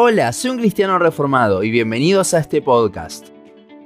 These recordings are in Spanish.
Hola, soy un cristiano reformado y bienvenidos a este podcast.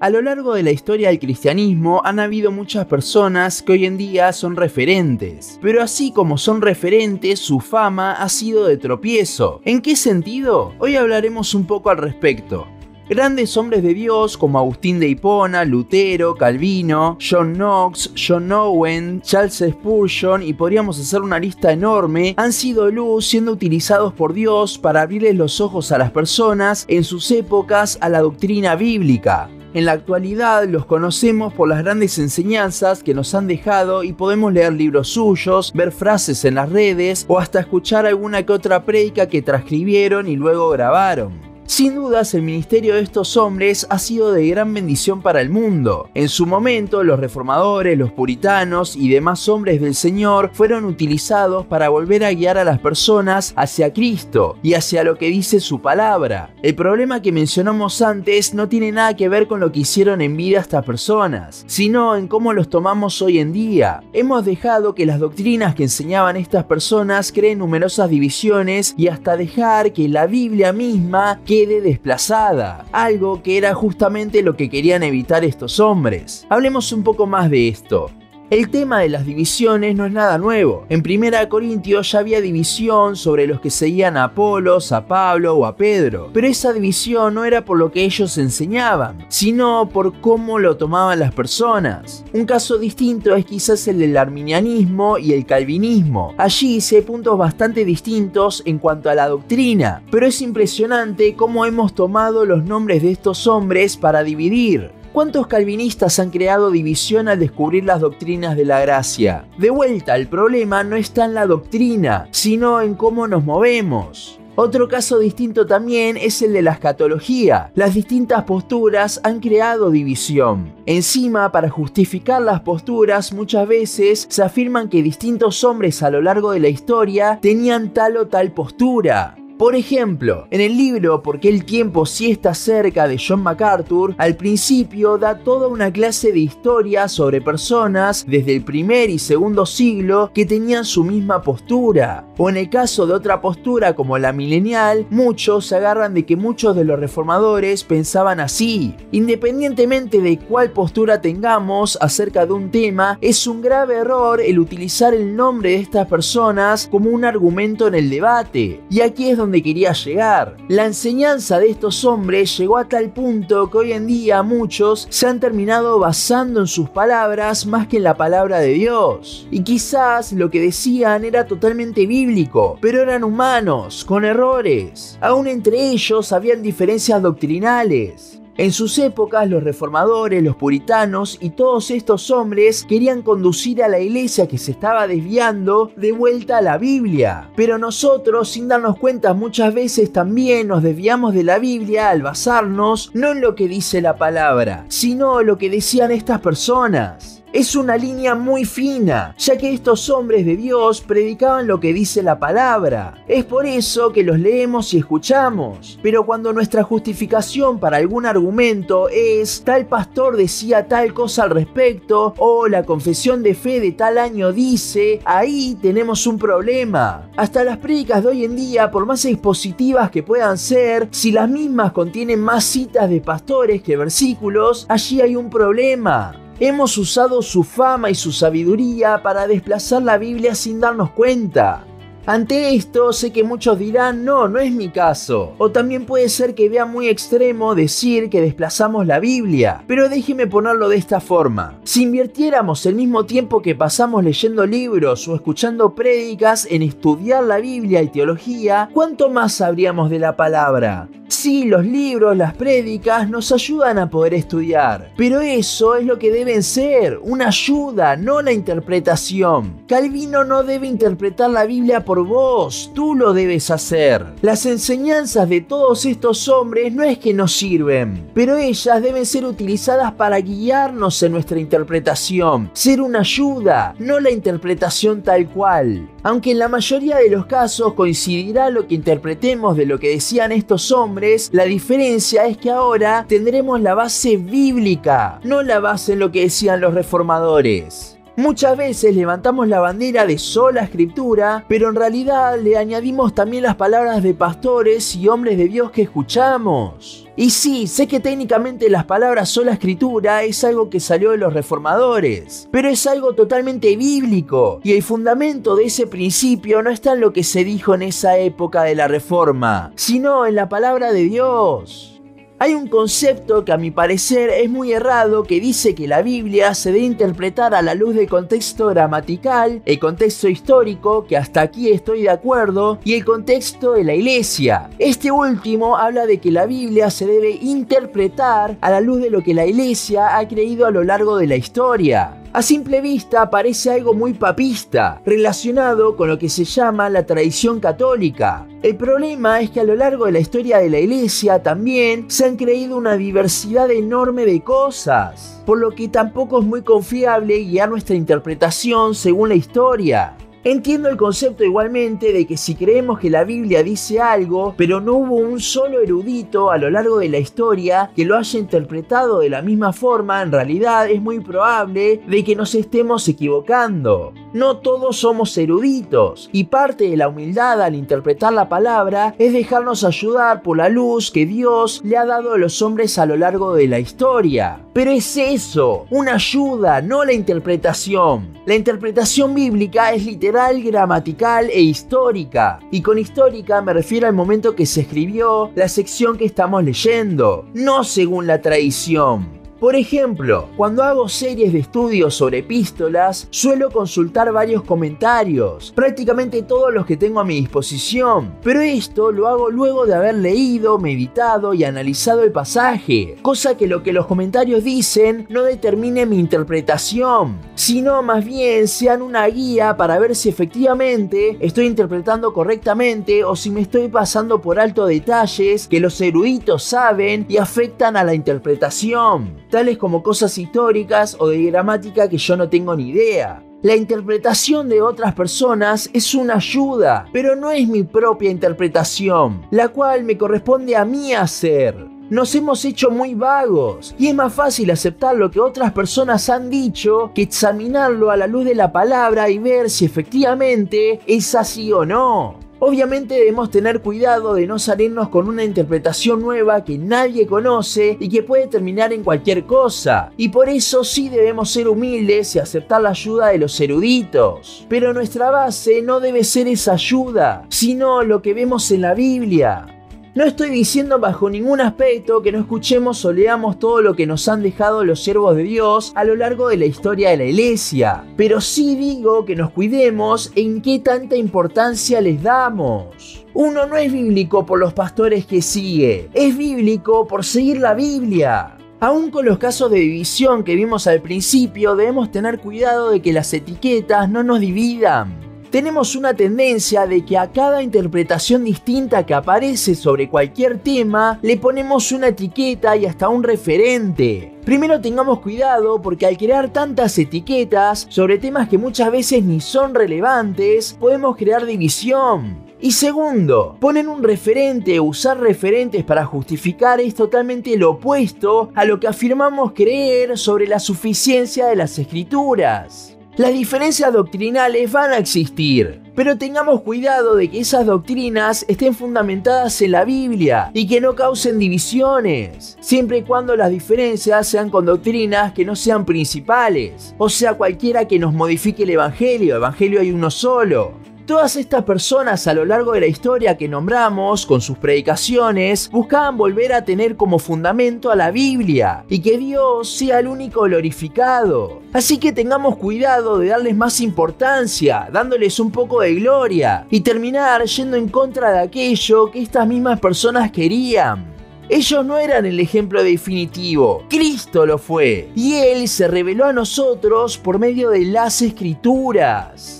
A lo largo de la historia del cristianismo han habido muchas personas que hoy en día son referentes, pero así como son referentes, su fama ha sido de tropiezo. ¿En qué sentido? Hoy hablaremos un poco al respecto. Grandes hombres de Dios como Agustín de Hipona, Lutero, Calvino, John Knox, John Owen, Charles Spurgeon y podríamos hacer una lista enorme, han sido luz siendo utilizados por Dios para abrirles los ojos a las personas en sus épocas a la doctrina bíblica. En la actualidad los conocemos por las grandes enseñanzas que nos han dejado y podemos leer libros suyos, ver frases en las redes o hasta escuchar alguna que otra prédica que transcribieron y luego grabaron. Sin dudas, el ministerio de estos hombres ha sido de gran bendición para el mundo. En su momento, los reformadores, los puritanos y demás hombres del Señor fueron utilizados para volver a guiar a las personas hacia Cristo y hacia lo que dice su palabra. El problema que mencionamos antes no tiene nada que ver con lo que hicieron en vida estas personas, sino en cómo los tomamos hoy en día. Hemos dejado que las doctrinas que enseñaban estas personas creen numerosas divisiones y hasta dejar que la Biblia misma que desplazada, algo que era justamente lo que querían evitar estos hombres. Hablemos un poco más de esto. El tema de las divisiones no es nada nuevo. En 1 Corintios ya había división sobre los que seguían a Apolos, a Pablo o a Pedro, pero esa división no era por lo que ellos enseñaban, sino por cómo lo tomaban las personas. Un caso distinto es quizás el del arminianismo y el calvinismo. Allí se hay puntos bastante distintos en cuanto a la doctrina, pero es impresionante cómo hemos tomado los nombres de estos hombres para dividir. ¿Cuántos calvinistas han creado división al descubrir las doctrinas de la gracia? De vuelta, el problema no está en la doctrina, sino en cómo nos movemos. Otro caso distinto también es el de la escatología. Las distintas posturas han creado división. Encima, para justificar las posturas, muchas veces se afirman que distintos hombres a lo largo de la historia tenían tal o tal postura. Por ejemplo, en el libro Porque el tiempo sí está cerca de John MacArthur, al principio da toda una clase de historia sobre personas desde el primer y segundo siglo que tenían su misma postura. O en el caso de otra postura como la milenial, muchos se agarran de que muchos de los reformadores pensaban así. Independientemente de cuál postura tengamos acerca de un tema, es un grave error el utilizar el nombre de estas personas como un argumento en el debate. Y aquí es donde quería llegar. La enseñanza de estos hombres llegó a tal punto que hoy en día muchos se han terminado basando en sus palabras más que en la palabra de Dios. Y quizás lo que decían era totalmente bíblico, pero eran humanos, con errores. Aún entre ellos habían diferencias doctrinales. En sus épocas los reformadores, los puritanos y todos estos hombres querían conducir a la iglesia que se estaba desviando de vuelta a la Biblia. Pero nosotros, sin darnos cuenta, muchas veces también nos desviamos de la Biblia al basarnos no en lo que dice la palabra, sino en lo que decían estas personas. Es una línea muy fina, ya que estos hombres de Dios predicaban lo que dice la palabra. Es por eso que los leemos y escuchamos. Pero cuando nuestra justificación para algún argumento es tal pastor decía tal cosa al respecto o la confesión de fe de tal año dice, ahí tenemos un problema. Hasta las prédicas de hoy en día, por más expositivas que puedan ser, si las mismas contienen más citas de pastores que versículos, allí hay un problema. Hemos usado su fama y su sabiduría para desplazar la Biblia sin darnos cuenta. Ante esto sé que muchos dirán, no, no es mi caso. O también puede ser que vea muy extremo decir que desplazamos la Biblia. Pero déjeme ponerlo de esta forma. Si invirtiéramos el mismo tiempo que pasamos leyendo libros o escuchando prédicas en estudiar la Biblia y teología, ¿cuánto más sabríamos de la palabra? Sí, los libros, las prédicas nos ayudan a poder estudiar, pero eso es lo que deben ser, una ayuda, no la interpretación. Calvino no debe interpretar la Biblia por vos, tú lo debes hacer. Las enseñanzas de todos estos hombres no es que nos sirven, pero ellas deben ser utilizadas para guiarnos en nuestra interpretación, ser una ayuda, no la interpretación tal cual. Aunque en la mayoría de los casos coincidirá lo que interpretemos de lo que decían estos hombres, la diferencia es que ahora tendremos la base bíblica, no la base en lo que decían los reformadores. Muchas veces levantamos la bandera de sola escritura, pero en realidad le añadimos también las palabras de pastores y hombres de Dios que escuchamos. Y sí, sé que técnicamente las palabras sola escritura es algo que salió de los reformadores, pero es algo totalmente bíblico, y el fundamento de ese principio no está en lo que se dijo en esa época de la reforma, sino en la palabra de Dios. Hay un concepto que a mi parecer es muy errado que dice que la Biblia se debe interpretar a la luz del contexto gramatical, el contexto histórico, que hasta aquí estoy de acuerdo, y el contexto de la iglesia. Este último habla de que la Biblia se debe interpretar a la luz de lo que la iglesia ha creído a lo largo de la historia. A simple vista parece algo muy papista, relacionado con lo que se llama la tradición católica. El problema es que a lo largo de la historia de la iglesia también se han creído una diversidad enorme de cosas, por lo que tampoco es muy confiable guiar nuestra interpretación según la historia. Entiendo el concepto igualmente de que si creemos que la Biblia dice algo, pero no hubo un solo erudito a lo largo de la historia que lo haya interpretado de la misma forma, en realidad es muy probable de que nos estemos equivocando. No todos somos eruditos y parte de la humildad al interpretar la palabra es dejarnos ayudar por la luz que Dios le ha dado a los hombres a lo largo de la historia. Pero es eso, una ayuda, no la interpretación. La interpretación bíblica es literal, gramatical e histórica. Y con histórica me refiero al momento que se escribió la sección que estamos leyendo, no según la tradición. Por ejemplo, cuando hago series de estudios sobre epístolas, suelo consultar varios comentarios, prácticamente todos los que tengo a mi disposición, pero esto lo hago luego de haber leído, meditado y analizado el pasaje, cosa que lo que los comentarios dicen no determine mi interpretación, sino más bien sean una guía para ver si efectivamente estoy interpretando correctamente o si me estoy pasando por alto detalles que los eruditos saben y afectan a la interpretación tales como cosas históricas o de gramática que yo no tengo ni idea. La interpretación de otras personas es una ayuda, pero no es mi propia interpretación, la cual me corresponde a mí hacer. Nos hemos hecho muy vagos y es más fácil aceptar lo que otras personas han dicho que examinarlo a la luz de la palabra y ver si efectivamente es así o no. Obviamente debemos tener cuidado de no salirnos con una interpretación nueva que nadie conoce y que puede terminar en cualquier cosa. Y por eso sí debemos ser humildes y aceptar la ayuda de los eruditos. Pero nuestra base no debe ser esa ayuda, sino lo que vemos en la Biblia. No estoy diciendo bajo ningún aspecto que no escuchemos o leamos todo lo que nos han dejado los siervos de Dios a lo largo de la historia de la iglesia, pero sí digo que nos cuidemos en qué tanta importancia les damos. Uno no es bíblico por los pastores que sigue, es bíblico por seguir la Biblia. Aún con los casos de división que vimos al principio, debemos tener cuidado de que las etiquetas no nos dividan tenemos una tendencia de que a cada interpretación distinta que aparece sobre cualquier tema le ponemos una etiqueta y hasta un referente. Primero tengamos cuidado porque al crear tantas etiquetas sobre temas que muchas veces ni son relevantes, podemos crear división. Y segundo, poner un referente o usar referentes para justificar es totalmente lo opuesto a lo que afirmamos creer sobre la suficiencia de las escrituras. Las diferencias doctrinales van a existir, pero tengamos cuidado de que esas doctrinas estén fundamentadas en la Biblia y que no causen divisiones, siempre y cuando las diferencias sean con doctrinas que no sean principales, o sea, cualquiera que nos modifique el Evangelio, Evangelio hay uno solo. Todas estas personas a lo largo de la historia que nombramos con sus predicaciones buscaban volver a tener como fundamento a la Biblia y que Dios sea el único glorificado. Así que tengamos cuidado de darles más importancia, dándoles un poco de gloria y terminar yendo en contra de aquello que estas mismas personas querían. Ellos no eran el ejemplo definitivo, Cristo lo fue, y Él se reveló a nosotros por medio de las escrituras.